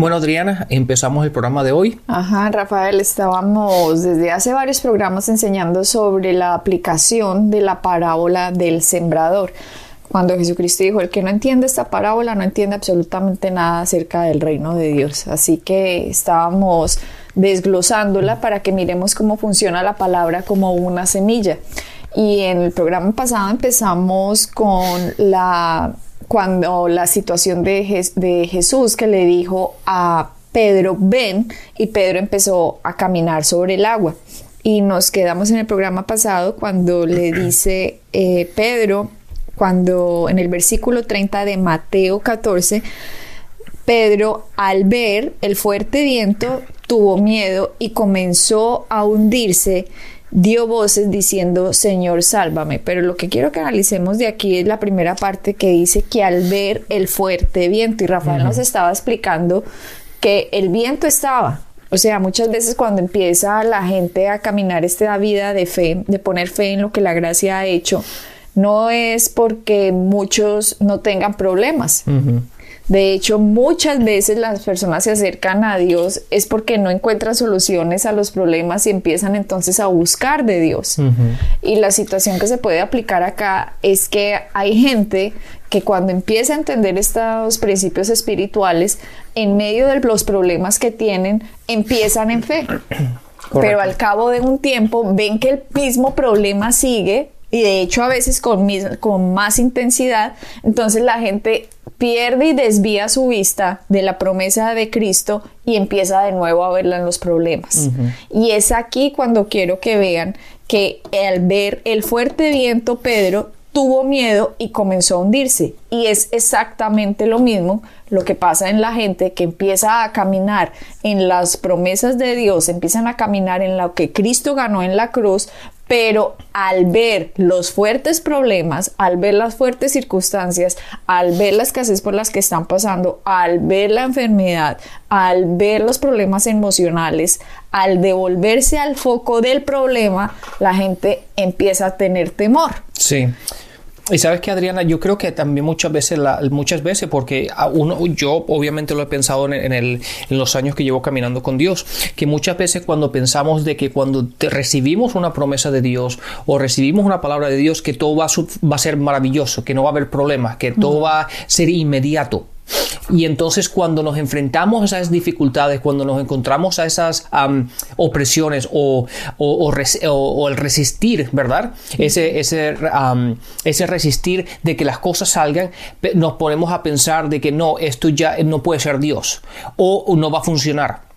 Bueno, Adriana, empezamos el programa de hoy. Ajá, Rafael, estábamos desde hace varios programas enseñando sobre la aplicación de la parábola del sembrador. Cuando Jesucristo dijo, el que no entiende esta parábola no entiende absolutamente nada acerca del reino de Dios. Así que estábamos desglosándola para que miremos cómo funciona la palabra como una semilla. Y en el programa pasado empezamos con la cuando la situación de, de Jesús que le dijo a Pedro, ven, y Pedro empezó a caminar sobre el agua. Y nos quedamos en el programa pasado cuando le dice eh, Pedro, cuando en el versículo 30 de Mateo 14, Pedro al ver el fuerte viento tuvo miedo y comenzó a hundirse dio voces diciendo, Señor, sálvame. Pero lo que quiero que analicemos de aquí es la primera parte que dice que al ver el fuerte viento, y Rafael nos estaba explicando que el viento estaba. O sea, muchas veces cuando empieza la gente a caminar esta vida de fe, de poner fe en lo que la gracia ha hecho, no es porque muchos no tengan problemas. De hecho, muchas veces las personas se acercan a Dios es porque no encuentran soluciones a los problemas y empiezan entonces a buscar de Dios. Y la situación que se puede aplicar acá es que hay gente que cuando empieza a entender estos principios espirituales, en medio de los problemas que tienen, empiezan en fe. Pero al cabo de un tiempo ven que el mismo problema sigue y de hecho a veces con, con más intensidad, entonces la gente pierde y desvía su vista de la promesa de Cristo y empieza de nuevo a verla en los problemas. Y es aquí cuando quiero que vean que al ver el fuerte viento, Pedro tuvo miedo y comenzó a hundirse. Y es exactamente lo mismo lo que pasa en la gente que empieza a caminar en las promesas de Dios, empiezan a caminar en lo que Cristo ganó en la cruz, pero al ver los fuertes problemas, al ver las fuertes circunstancias, al ver la escasez por las que están pasando, al ver la enfermedad, al ver los problemas emocionales, al devolverse al foco del problema, la gente empieza a tener temor. Sí. Y sabes que Adriana, yo creo que también muchas veces, muchas veces, porque uno, yo obviamente lo he pensado en, el, en, los años que llevo caminando con Dios, que muchas veces cuando pensamos de que cuando recibimos una promesa de Dios o recibimos una palabra de Dios, que todo va va a ser maravilloso, que no va a haber problemas, que todo va a ser inmediato. Y entonces cuando nos enfrentamos a esas dificultades, cuando nos encontramos a esas opresiones o, el resistir, ¿verdad? Ese, ese, ese resistir de que las cosas salgan, nos ponemos a pensar de que no, esto ya no puede ser Dios o no va a funcionar.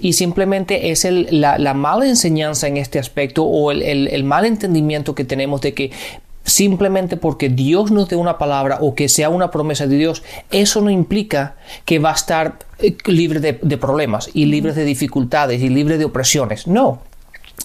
Y simplemente es la, mala enseñanza en este aspecto o el, el, mal entendimiento que tenemos de que simplemente porque Dios nos dé una palabra o que sea una promesa de Dios, eso no implica que va a estar eh, libre de, problemas y libre de dificultades y libre de opresiones. No.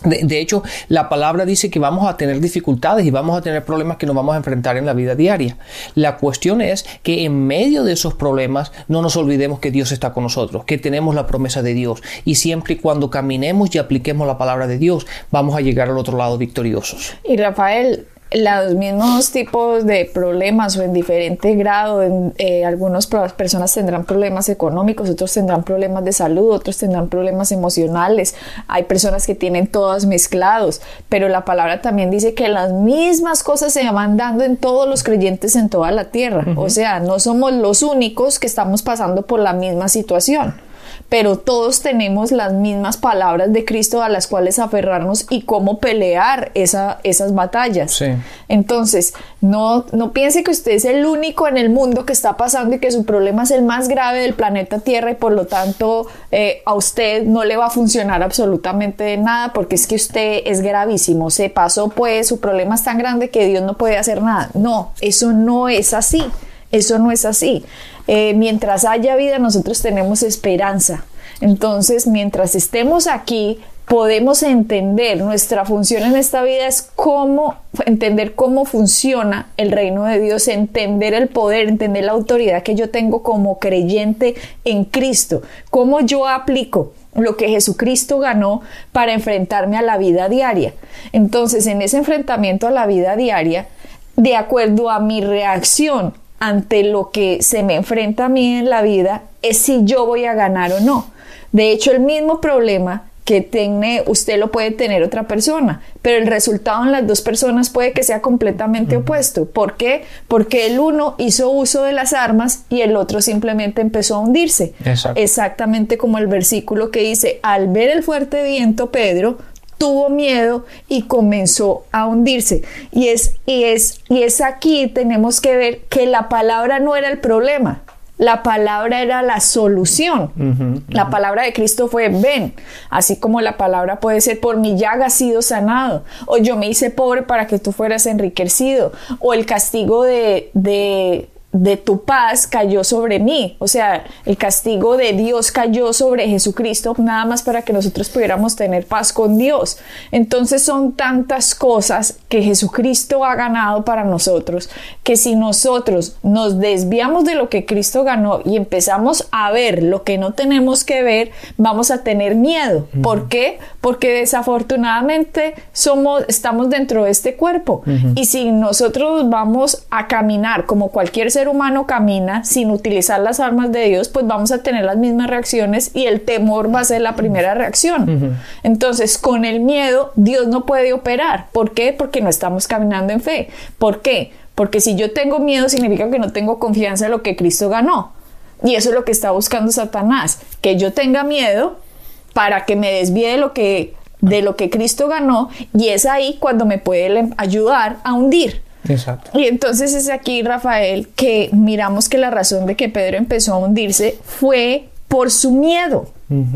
De, hecho, la palabra dice que vamos a tener dificultades y vamos a tener problemas que nos vamos a enfrentar en la vida diaria. La cuestión es que en medio de esos problemas no nos olvidemos que Dios está con nosotros, que tenemos la promesa de Dios y siempre y cuando caminemos y apliquemos la palabra de Dios, vamos a llegar al otro lado victoriosos. Y Rafael, los mismos tipos de problemas o en diferente grado, en, eh, algunas personas tendrán problemas económicos, otros tendrán problemas de salud, otros tendrán problemas emocionales, hay personas que tienen todas mezclados, pero la palabra también dice que las mismas cosas se van dando en todos los creyentes en toda la tierra, o sea, no somos los únicos que estamos pasando por la misma situación pero todos tenemos las mismas palabras de Cristo a las cuales aferrarnos y cómo pelear esa, esas batallas. Entonces, no, no piense que usted es el único en el mundo que está pasando y que su problema es el más grave del planeta Tierra y por lo tanto eh, a usted no le va a funcionar absolutamente nada porque es que usted es gravísimo. Se pasó pues, su problema es tan grande que Dios no puede hacer nada. No, eso no es así. Eso no es así. Eh, mientras haya vida, nosotros tenemos esperanza. Entonces, mientras estemos aquí, podemos entender nuestra función en esta vida es cómo entender cómo funciona el reino de Dios, entender el poder, entender la autoridad que yo tengo como creyente en Cristo, cómo yo aplico lo que Jesucristo ganó para enfrentarme a la vida diaria. Entonces, en ese enfrentamiento a la vida diaria, de acuerdo a mi reacción ante lo que se me enfrenta a mí en la vida, es si yo voy a ganar o no. De hecho, el mismo problema que tiene, usted lo puede tener otra persona, pero el resultado en las dos personas puede que sea completamente opuesto. ¿Por qué? Porque el uno hizo uso de las armas y el otro simplemente empezó a hundirse. Exactamente como el versículo que dice, al ver el fuerte viento, Pedro tuvo miedo y comenzó a hundirse. Y es, y es, y es aquí tenemos que ver que la palabra no era el problema. La palabra era la solución. La palabra de Cristo fue ven, así como la palabra puede ser por mi llaga ha sido sanado, o yo me hice pobre para que tú fueras enriquecido, o el castigo de, de de tu paz cayó sobre mí. O sea, el castigo de Dios cayó sobre Jesucristo nada más para que nosotros pudiéramos tener paz con Dios. Entonces son tantas cosas que Jesucristo ha ganado para nosotros que si nosotros nos desviamos de lo que Cristo ganó y empezamos a ver lo que no tenemos que ver, vamos a tener miedo. ¿Por qué? Porque desafortunadamente somos, estamos dentro de este cuerpo. Y si nosotros vamos a caminar como cualquier ser humano camina sin utilizar las armas de Dios, pues vamos a tener las mismas reacciones y el temor va a ser la primera reacción. Entonces, con el miedo, Dios no puede operar. ¿Por qué? Porque no estamos caminando en fe. ¿Por qué? Porque si yo tengo miedo significa que no tengo confianza en lo que Cristo ganó. Y eso es lo que está buscando Satanás, que yo tenga miedo para que me desvíe de lo que de lo que Cristo ganó y es ahí cuando me puede ayudar a hundir. Exacto. Y entonces es aquí, Rafael, que miramos que la razón de que Pedro empezó a hundirse fue por su miedo.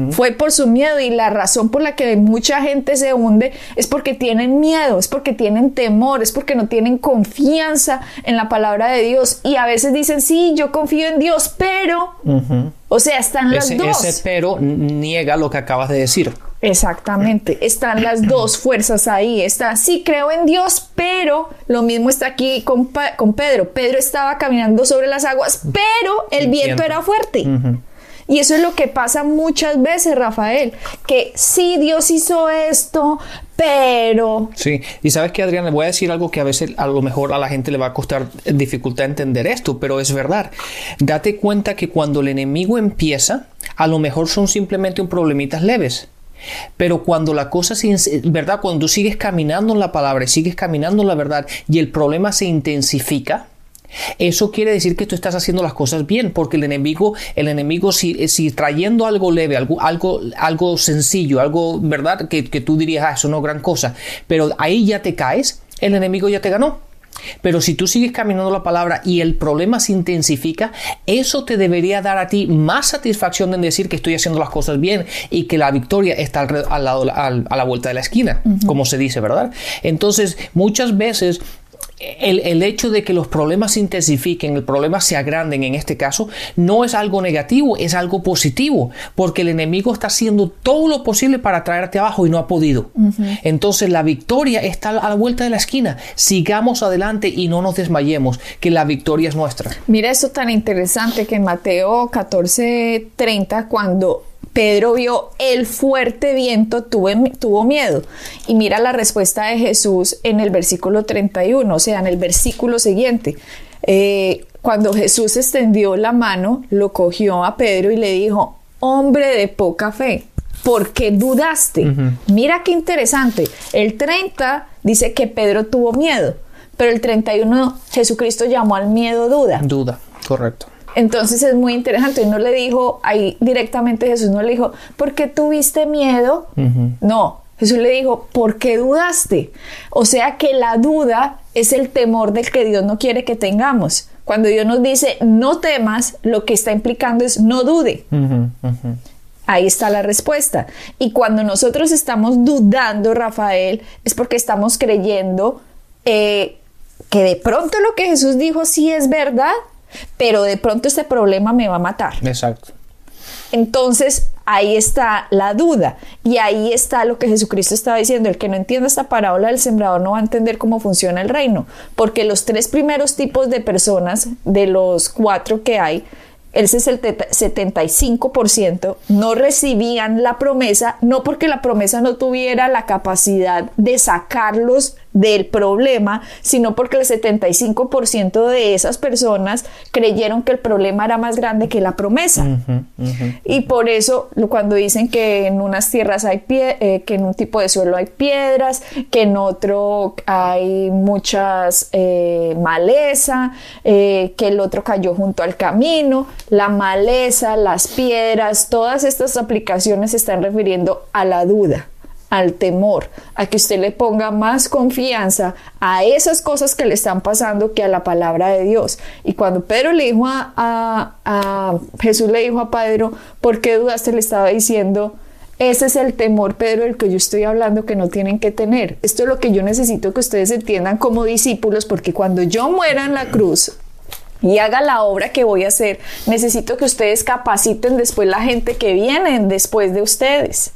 Fue por su miedo y la razón por la que mucha gente se hunde es porque tienen miedo, es porque tienen temor, es porque no tienen confianza en la palabra de Dios y a veces dicen, sí, yo confío en Dios, pero, o sea, están las dos. Ese pero niega lo que acabas de decir. Exactamente, están las dos fuerzas ahí, está, sí creo en Dios, pero lo mismo está aquí con, con Pedro, Pedro estaba caminando sobre las aguas, pero el viento era fuerte. Y eso es lo que pasa muchas veces, Rafael, que sí, Dios hizo esto, pero... Sí, y sabes que Adriana, voy a decir algo que a veces a lo mejor a la gente le va a costar dificultad entender esto, pero es verdad. Date cuenta que cuando el enemigo empieza, a lo mejor son simplemente un problemitas leves. Pero cuando la cosa se, ¿verdad? Cuando sigues caminando en la palabra sigues caminando en la verdad y el problema se intensifica, eso quiere decir que tú estás haciendo las cosas bien, porque el enemigo, el enemigo si, si trayendo algo leve, algo, algo, algo sencillo, algo, ¿verdad? Que, que tú dirías, ah, eso no es gran cosa, pero ahí ya te caes, el enemigo ya te ganó. Pero si tú sigues caminando la palabra y el problema se intensifica, eso te debería dar a ti más satisfacción en decir que estoy haciendo las cosas bien y que la victoria está al, lado, a la vuelta de la esquina, como se dice, ¿verdad? Entonces, muchas veces el, hecho de que los problemas se intensifiquen, el problema se agranden en este caso, no es algo negativo, es algo positivo, porque el enemigo está haciendo todo lo posible para traerte abajo y no ha podido. Entonces la victoria está a la vuelta de la esquina. Sigamos adelante y no nos desmayemos, que la victoria es nuestra. Mira esto tan interesante que en Mateo 14:30, cuando Pedro vio el fuerte viento, tuvo, miedo. Y mira la respuesta de Jesús en el versículo 31, o sea, en el versículo siguiente. Eh, cuando Jesús extendió la mano, lo cogió a Pedro y le dijo, hombre de poca fe, ¿por qué dudaste? Mira qué interesante. El 30 dice que Pedro tuvo miedo, pero el 31 Jesucristo llamó al miedo duda. Duda, correcto. Entonces es muy interesante. Y no le dijo ahí directamente Jesús, no le dijo, ¿por qué tuviste miedo? No, Jesús le dijo, ¿por qué dudaste? O sea que la duda es el temor del que Dios no quiere que tengamos. Cuando Dios nos dice, no temas, lo que está implicando es no dude. Ahí está la respuesta. Y cuando nosotros estamos dudando, Rafael, es porque estamos creyendo eh, que de pronto lo que Jesús dijo sí es verdad, pero de pronto este problema me va a matar. Exacto. Entonces, ahí está la duda y ahí está lo que Jesucristo estaba diciendo. El que no entienda esta parábola del sembrador no va a entender cómo funciona el reino, porque los tres primeros tipos de personas, de los cuatro que hay, el 75% no recibían la promesa, no porque la promesa no tuviera la capacidad de sacarlos del problema, sino porque el 75% de esas personas creyeron que el problema era más grande que la promesa. Y por eso cuando dicen que en unas tierras hay pie eh, que en un tipo de suelo hay piedras, que en otro hay muchas eh, maleza, eh, que el otro cayó junto al camino, la maleza, las piedras, todas estas aplicaciones se están refiriendo a la duda al temor, a que usted le ponga más confianza a esas cosas que le están pasando que a la palabra de Dios. Y cuando Pedro le dijo a, Jesús le dijo a Pedro, ¿por qué dudaste? Le estaba diciendo, ese es el temor, Pedro, del que yo estoy hablando que no tienen que tener. Esto es lo que yo necesito que ustedes entiendan como discípulos, porque cuando yo muera en la cruz, y haga la obra que voy a hacer. Necesito que ustedes capaciten después la gente que viene después de ustedes.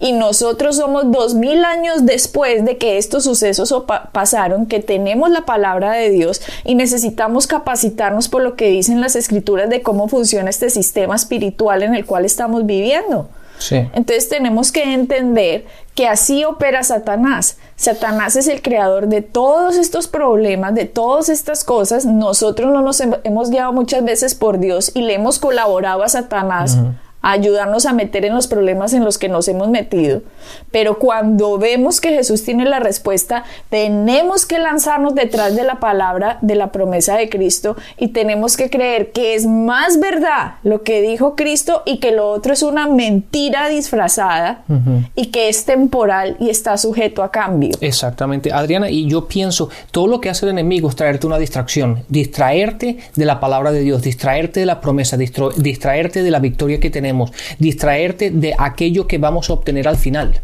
Y nosotros somos dos mil años después de que estos sucesos pasaron, que tenemos la palabra de Dios y necesitamos capacitarnos por lo que dicen las escrituras de cómo funciona este sistema espiritual en el cual estamos viviendo. Entonces tenemos que entender que así opera Satanás. Satanás es el creador de todos estos problemas, de todas estas cosas. Nosotros no nos hemos guiado muchas veces por Dios y le hemos colaborado a Satanás ayudarnos a meter en los problemas en los que nos hemos metido. Pero cuando vemos que Jesús tiene la respuesta, tenemos que lanzarnos detrás de la palabra, de la promesa de Cristo y tenemos que creer que es más verdad lo que dijo Cristo y que lo otro es una mentira disfrazada y que es temporal y está sujeto a cambio. Exactamente, Adriana, y yo pienso, todo lo que hace el enemigo es traerte una distracción, distraerte de la palabra de Dios, distraerte de la promesa, distraerte de la victoria que tenemos distraerte de aquello que vamos a obtener al final.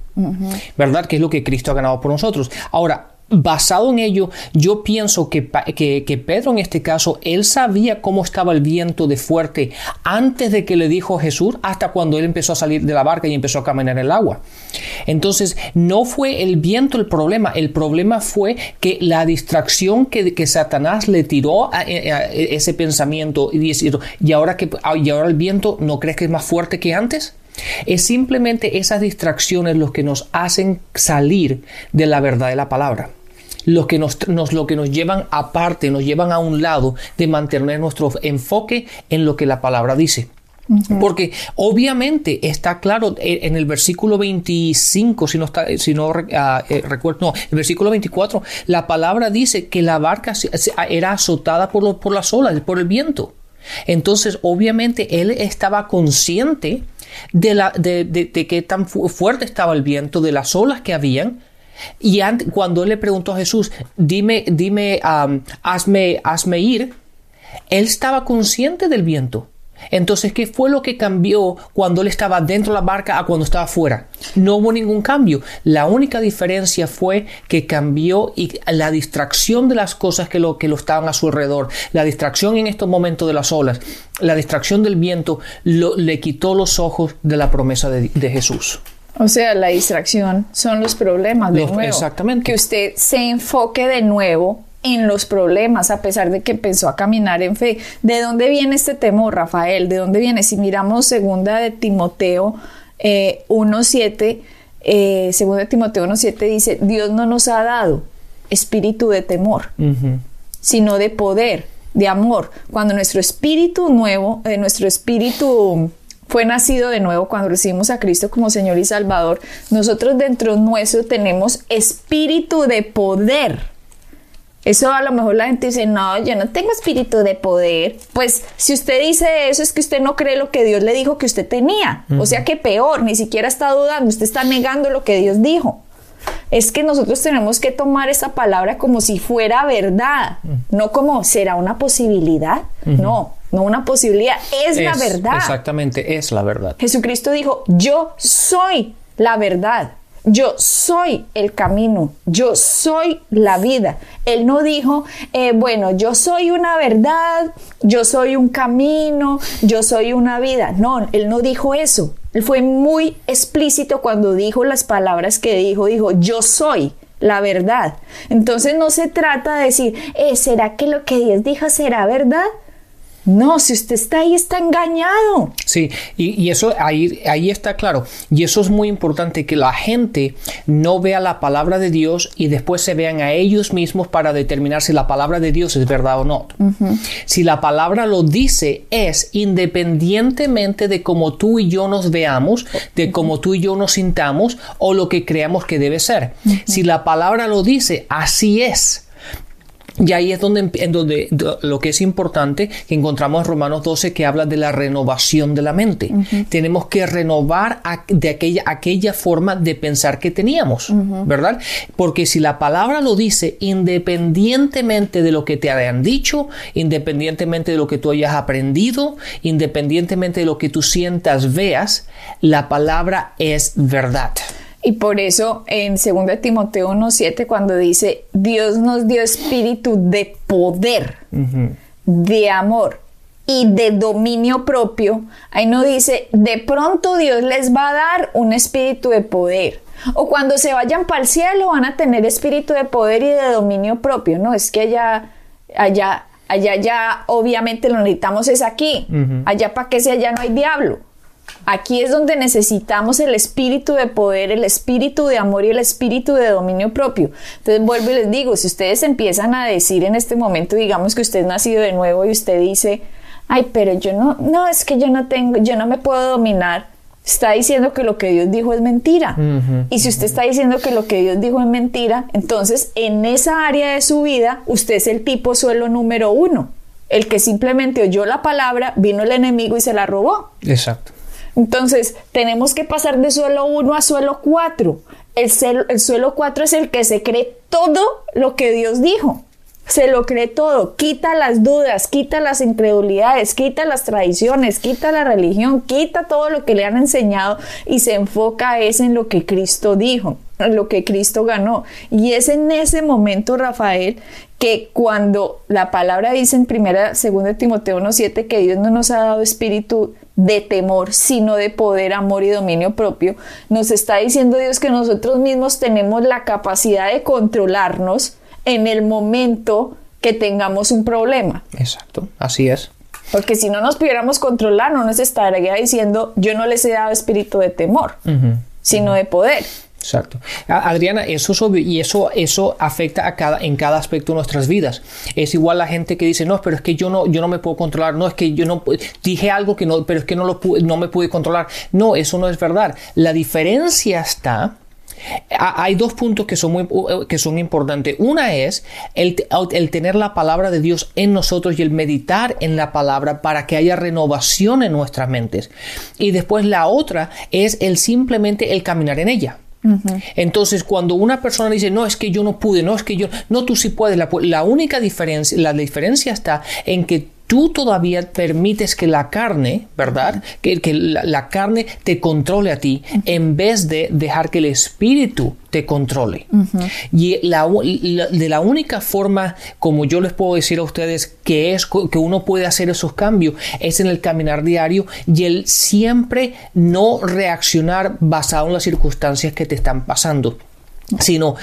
¿Verdad? Que es lo que Cristo ha ganado por nosotros. Ahora, basado en ello, yo pienso que, que, Pedro en este caso, él sabía cómo estaba el viento de fuerte antes de que le dijo Jesús, hasta cuando él empezó a salir de la barca y empezó a caminar en el agua. Entonces, no fue el viento el problema, el problema fue que la distracción que, que Satanás le tiró a, ese pensamiento y decir, ¿y ahora, que, ¿y ahora el viento no crees que es más fuerte que antes? Es simplemente esas distracciones los que nos hacen salir de la verdad de la palabra. Lo que nos, lo que nos llevan aparte, nos llevan a un lado de mantener nuestro enfoque en lo que la palabra dice. Porque obviamente está claro eh, en el versículo 25, si no, está, si no ah, eh, recuerdo, no, el versículo 24, la palabra dice que la barca era azotada por, por las olas, por el viento. Entonces, obviamente, él estaba consciente de, la, de, de, qué tan fuerte estaba el viento, de las olas que habían. Y cuando él le preguntó a Jesús, dime, dime, hazme, hazme ir, él estaba consciente del viento. Entonces, ¿qué fue lo que cambió cuando él estaba dentro de la barca a cuando estaba fuera? No hubo ningún cambio. La única diferencia fue que cambió y la distracción de las cosas que lo, que lo estaban a su alrededor, la distracción en estos momentos de las olas, la distracción del viento, le quitó los ojos de la promesa de, Jesús. O sea, la distracción son los problemas de nuevo. Exactamente. Que usted se enfoque de nuevo en los problemas, a pesar de que empezó a caminar en fe. ¿De dónde viene este temor, Rafael? ¿De dónde viene? Si miramos segunda de Timoteo 1.7, eh, eh, segunda de Timoteo 1.7 dice, Dios no nos ha dado espíritu de temor, sino de poder, de amor. Cuando nuestro espíritu nuevo, de eh, nuestro espíritu fue nacido de nuevo cuando recibimos a Cristo como Señor y Salvador, nosotros dentro nuestro tenemos espíritu de poder eso a lo mejor la gente dice, no, yo no tengo espíritu de poder. Pues si usted dice eso es que usted no cree lo que Dios le dijo que usted tenía. O sea que peor, ni siquiera está dudando, usted está negando lo que Dios dijo. Es que nosotros tenemos que tomar esa palabra como si fuera verdad, no como será una posibilidad. No, no una posibilidad, es la verdad. Exactamente, es la verdad. Jesucristo dijo, yo soy la verdad. yo soy el camino, yo soy la vida. Él no dijo, eh, bueno, yo soy una verdad, yo soy un camino, yo soy una vida. No, él no dijo eso. Él fue muy explícito cuando dijo las palabras que dijo. Dijo, yo soy la verdad. Entonces no se trata de decir, eh, ¿será que lo que Dios dijo será verdad? No, si usted está ahí, está engañado. Sí, y, eso ahí, ahí está claro. Y eso es muy importante, que la gente no vea la palabra de Dios y después se vean a ellos mismos para determinar si la palabra de Dios es verdad o no. Si la palabra lo dice, es independientemente de cómo tú y yo nos veamos, de cómo tú y yo nos sintamos o lo que creamos que debe ser. Si la palabra lo dice, así es. Y ahí es donde, en donde lo que es importante que encontramos en Romanos 12 que habla de la renovación de la mente. Tenemos que renovar de aquella, aquella forma de pensar que teníamos, ¿verdad? Porque si la palabra lo dice, independientemente de lo que te hayan dicho, independientemente de lo que tú hayas aprendido, independientemente de lo que tú sientas, veas, la palabra es verdad. Y por eso en 2 Timoteo 1.7 cuando dice, Dios nos dio espíritu de poder, de amor y de dominio propio, ahí no dice, de pronto Dios les va a dar un espíritu de poder. O cuando se vayan para el cielo van a tener espíritu de poder y de dominio propio. No, es que allá, allá, allá ya obviamente lo necesitamos es aquí. Allá para que si allá no hay diablo. Aquí es donde necesitamos el espíritu de poder, el espíritu de amor y el espíritu de dominio propio. Entonces vuelvo y les digo, si ustedes empiezan a decir en este momento, digamos que usted es nacido de nuevo y usted dice, ay, pero yo no, no, es que yo no tengo, yo no me puedo dominar, está diciendo que lo que Dios dijo es mentira. y si usted está diciendo que lo que Dios dijo es mentira, entonces en esa área de su vida usted es el tipo suelo número uno. El que simplemente oyó la palabra, vino el enemigo y se la robó. Exacto. Entonces, tenemos que pasar de suelo 1 a suelo 4. El, el suelo 4 es el que se cree todo lo que Dios dijo. Se lo cree todo, quita las dudas, quita las incredulidades, quita las tradiciones, quita la religión, quita todo lo que le han enseñado y se enfoca es en lo que Cristo dijo, en lo que Cristo ganó. Y es en ese momento, Rafael, que cuando la palabra dice en primera, segunda Timoteo 1.7 que Dios no nos ha dado espíritu de temor, sino de poder, amor y dominio propio, nos está diciendo Dios que nosotros mismos tenemos la capacidad de controlarnos en el momento que tengamos un problema. Exacto, así es. Porque si no nos pudiéramos controlar, no nos estaría diciendo yo no les he dado espíritu de temor, sino de poder. Exacto. Adriana, eso es y eso, eso afecta a cada, en cada aspecto de nuestras vidas. Es igual la gente que dice, no, pero es que yo no, yo no me puedo controlar, no, es que yo no dije algo que no, pero es que no, lo no me pude controlar. No, eso no es verdad. La diferencia está hay dos puntos que son, muy, que son importantes. Una es el, el, tener la palabra de Dios en nosotros y el meditar en la palabra para que haya renovación en nuestras mentes. Y después la otra es el simplemente el caminar en ella. Entonces, cuando una persona dice, no, es que yo no pude, no, es que yo, no, tú sí puedes, la, la única diferencia, la diferencia está en que tú todavía permites que la carne, ¿verdad? Que, que la, carne te controle a ti en vez de dejar que el espíritu te controle. Y la, de la única forma, como yo les puedo decir a ustedes, que es que uno puede hacer esos cambios, es en el caminar diario y el siempre no reaccionar basado en las circunstancias que te están pasando sino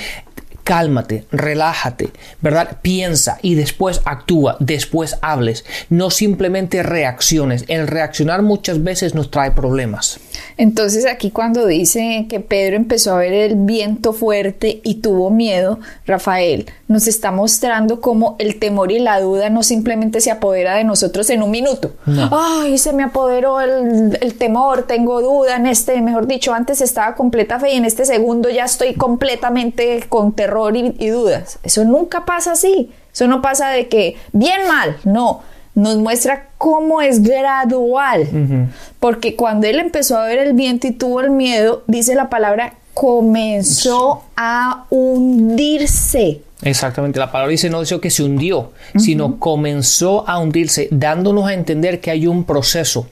cálmate, relájate, ¿verdad? Piensa y después actúa, después hables, no simplemente reacciones. El reaccionar muchas veces nos trae problemas. Entonces aquí cuando dice que Pedro empezó a ver el viento fuerte y tuvo miedo, Rafael nos está mostrando cómo el temor y la duda no simplemente se apodera de nosotros en un minuto. Ay, se me apoderó el, el, temor, tengo duda en este, mejor dicho, antes estaba completa fe y en este segundo ya estoy completamente con terror y, dudas. Eso nunca pasa así. Eso no pasa de que bien mal, no. Nos muestra cómo es gradual. Porque cuando él empezó a ver el viento y tuvo el miedo, dice la palabra, comenzó a hundirse. Exactamente, la palabra dice no dice que se hundió, sino comenzó a hundirse, dándonos a entender que hay un proceso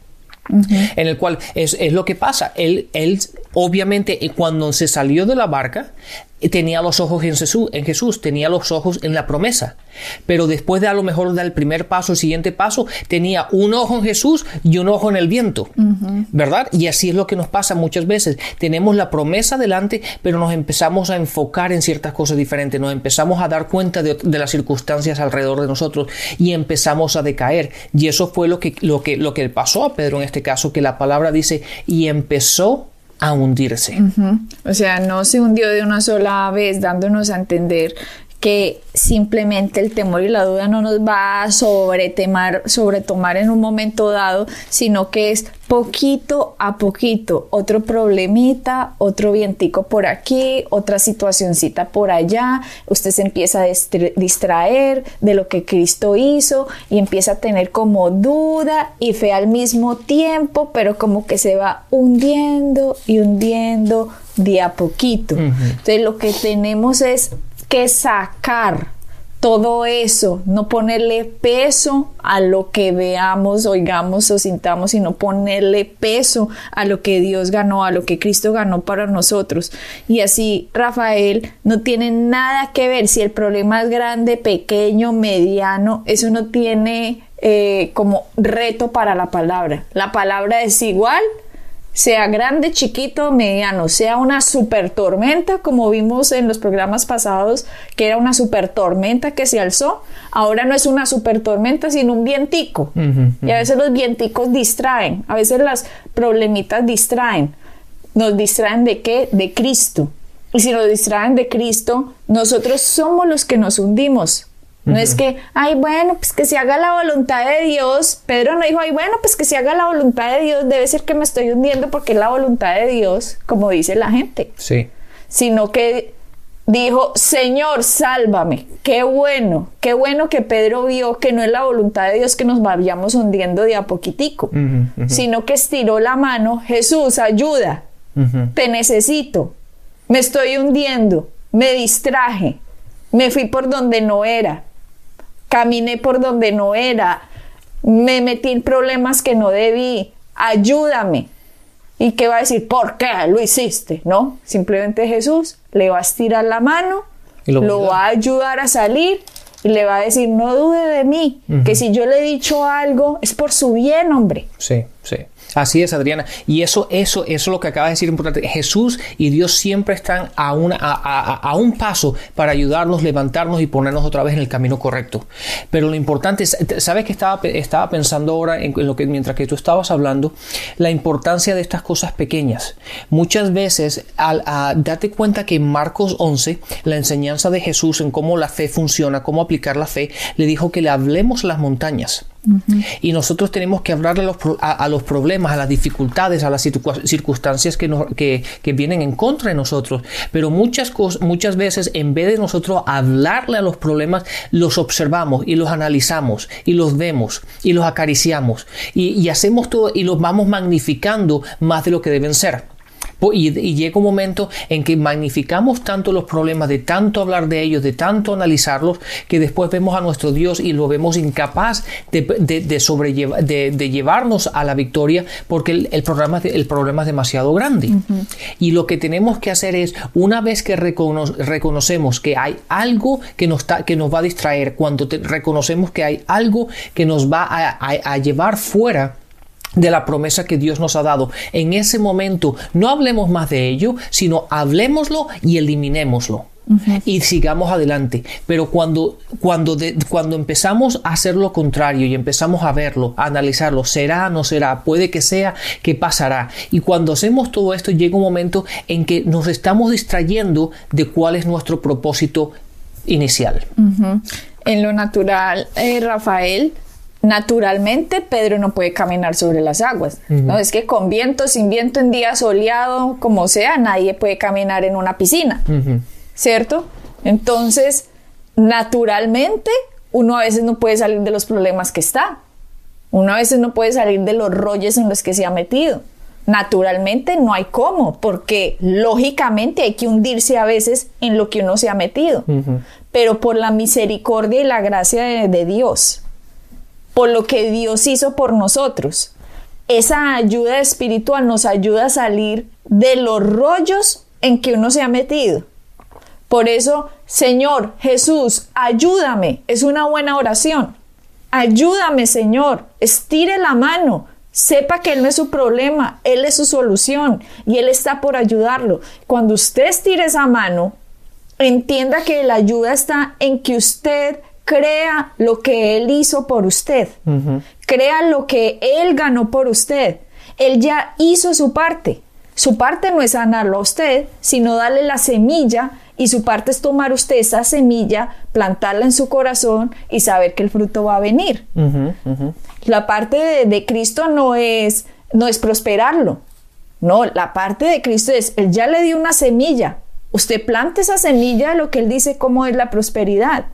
En el cual es, es, lo que pasa. Él, él, obviamente, cuando se salió de la barca, tenía los ojos en Jesús, en Jesús, tenía los ojos en la promesa. Pero después de a lo mejor dar el primer paso, el siguiente paso, tenía un ojo en Jesús y un ojo en el viento. ¿Verdad? Y así es lo que nos pasa muchas veces. Tenemos la promesa delante, pero nos empezamos a enfocar en ciertas cosas diferentes. Nos empezamos a dar cuenta de, de las circunstancias alrededor de nosotros y empezamos a decaer. Y eso fue lo que, lo que, lo que pasó a Pedro en este caso, que la palabra dice, y empezó a hundirse. O sea, no se hundió de una sola vez, dándonos a entender que simplemente el temor y la duda no nos va a sobretemar, sobretomar en un momento dado, sino que es poquito a poquito, otro problemita, otro vientico por aquí, otra situacioncita por allá, usted se empieza a distraer de lo que Cristo hizo y empieza a tener como duda y fe al mismo tiempo, pero como que se va hundiendo y hundiendo de a poquito. Entonces lo que tenemos es que sacar todo eso, no ponerle peso a lo que veamos, oigamos o sintamos, sino ponerle peso a lo que Dios ganó, a lo que Cristo ganó para nosotros. Y así, Rafael, no tiene nada que ver si el problema es grande, pequeño, mediano, eso no tiene eh, como reto para la palabra. La palabra es igual sea grande, chiquito, mediano, sea una super tormenta, como vimos en los programas pasados, que era una super tormenta que se alzó, ahora no es una super tormenta, sino un vientico. Y a veces los vienticos distraen, a veces las problemitas distraen. ¿Nos distraen de qué? De Cristo. Y si nos distraen de Cristo, nosotros somos los que nos hundimos. No es que, ay, bueno, pues que se haga la voluntad de Dios. Pedro no dijo, ay, bueno, pues que se haga la voluntad de Dios. Debe ser que me estoy hundiendo porque es la voluntad de Dios, como dice la gente. Sí. Sino que dijo, Señor, sálvame. Qué bueno, qué bueno que Pedro vio que no es la voluntad de Dios que nos vayamos hundiendo de a poquitico, sino que estiró la mano, Jesús, ayuda, te necesito, me estoy hundiendo, me distraje, me fui por donde no era, caminé por donde no era, me metí en problemas que no debí, ayúdame. ¿Y qué va a decir? ¿Por qué lo hiciste? No, simplemente Jesús le va a estirar la mano, lo, va a ayudar a salir y le va a decir, no dude de mí, que si yo le he dicho algo es por su bien, hombre. Sí, sí. Así es, Adriana. Y eso, eso, eso es lo que acaba de decir importante. Jesús y Dios siempre están a, una, a, un paso para ayudarnos, levantarnos y ponernos otra vez en el camino correcto. Pero lo importante es, ¿sabes que estaba, estaba pensando ahora en, lo que mientras que tú estabas hablando? La importancia de estas cosas pequeñas. Muchas veces, al, date cuenta que en Marcos 11, la enseñanza de Jesús en cómo la fe funciona, cómo aplicar la fe, le dijo que le hablemos las montañas. Y nosotros tenemos que hablarle a los, problemas, a las dificultades, a las circunstancias que, que, vienen en contra de nosotros. Pero muchas, muchas veces, en vez de nosotros hablarle a los problemas, los observamos y los analizamos y los vemos y los acariciamos y hacemos todo y los vamos magnificando más de lo que deben ser. Y, llega un momento en que magnificamos tanto los problemas, de tanto hablar de ellos, de tanto analizarlos, que después vemos a nuestro Dios y lo vemos incapaz de, de, de, llevarnos a la victoria porque el, problema, el problema es demasiado grande. Y lo que tenemos que hacer es, una vez que reconocemos que hay algo que nos, que nos va a distraer, cuando reconocemos que hay algo que nos va a llevar fuera, de la promesa que Dios nos ha dado. En ese momento no hablemos más de ello, sino hablemoslo y eliminémoslo. Y sigamos adelante. Pero cuando, cuando, cuando empezamos a hacer lo contrario y empezamos a verlo, a analizarlo, será, no será, puede que sea, qué pasará. Y cuando hacemos todo esto, llega un momento en que nos estamos distrayendo de cuál es nuestro propósito inicial. En lo natural, eh, Rafael, naturalmente Pedro no puede caminar sobre las aguas. No es que con viento, sin viento, en día soleado, como sea, nadie puede caminar en una piscina, ¿cierto? Entonces, naturalmente, uno a veces no puede salir de los problemas que está. Uno a veces no puede salir de los rollos en los que se ha metido. Naturalmente no hay cómo, porque lógicamente hay que hundirse a veces en lo que uno se ha metido. Pero por la misericordia y la gracia de Dios, por lo que Dios hizo por nosotros. esa ayuda espiritual nos ayuda a salir de los rollos en que uno se ha metido. Por eso, Señor Jesús, ayúdame. Es una buena oración. Ayúdame, Señor. Estire la mano. Sepa que Él no es su problema, Él es su solución y Él está por ayudarlo. Cuando usted estire esa mano, entienda que la ayuda está en que usted crea lo que Él hizo por usted. Crea lo que Él ganó por usted. Él ya hizo su parte. Su parte no es sanarlo a usted, sino darle la semilla y su parte es tomar usted esa semilla, plantarla en su corazón y saber que el fruto va a venir. La parte de, Cristo no es, no es prosperarlo. No, la parte de Cristo es, Él ya le dio una semilla. Usted plante esa semilla de lo que Él dice cómo es la prosperidad.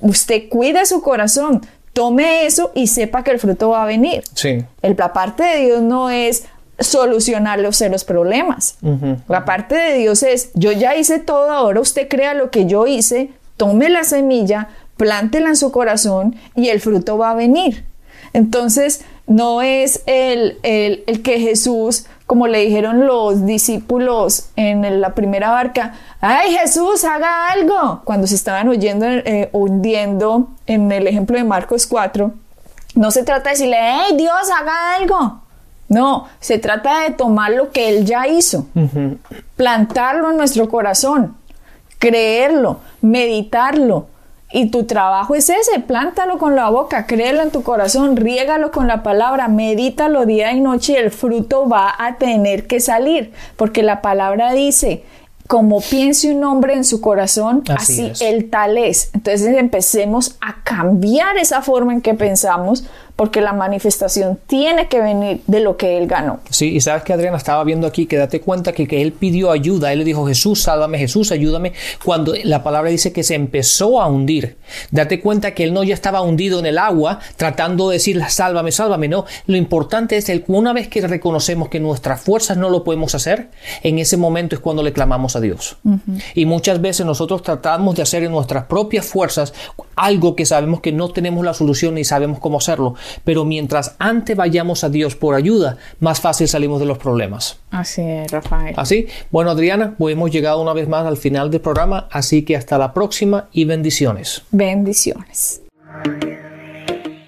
Usted cuide su corazón, tome eso y sepa que el fruto va a venir. Sí. El, la parte de Dios no es solucionar los, los problemas. La parte de Dios es, yo ya hice todo, ahora usted crea lo que yo hice, tome la semilla, plántela en su corazón y el fruto va a venir. Entonces, no es el, el, que Jesús, como le dijeron los discípulos en la primera barca, ay Jesús, haga algo, cuando se estaban oyendo, eh, hundiendo en el ejemplo de Marcos 4, no se trata de decirle, hey Dios, haga algo. No, se trata de tomar lo que Él ya hizo, plantarlo en nuestro corazón, creerlo, meditarlo. Y tu trabajo es ese, plántalo con la boca, créelo en tu corazón, riégalo con la palabra, medítalo día y noche y el fruto va a tener que salir, porque la palabra dice, como piense un hombre en su corazón, así, así él tal es. Entonces empecemos a cambiar esa forma en que pensamos porque la manifestación tiene que venir de lo que él ganó. Sí, y sabes que Adriana estaba viendo aquí que date cuenta que, que él pidió ayuda, él le dijo Jesús, sálvame, Jesús, ayúdame, cuando la palabra dice que se empezó a hundir. Date cuenta que él no ya estaba hundido en el agua tratando de decir sálvame, sálvame, no. Lo importante es que una vez que reconocemos que nuestras fuerzas no lo podemos hacer, en ese momento es cuando le clamamos a Dios. Y muchas veces nosotros tratamos de hacer en nuestras propias fuerzas algo que sabemos que no tenemos la solución ni sabemos cómo hacerlo pero mientras antes vayamos a Dios por ayuda, más fácil salimos de los problemas. Así es, Rafael. Así, bueno, Adriana, pues hemos llegado una vez más al final del programa, así que hasta la próxima y bendiciones. Bendiciones.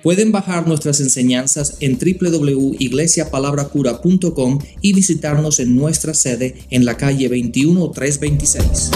Pueden bajar nuestras enseñanzas en www.iglesiapalabracura.com y visitarnos en nuestra sede en la calle 21326.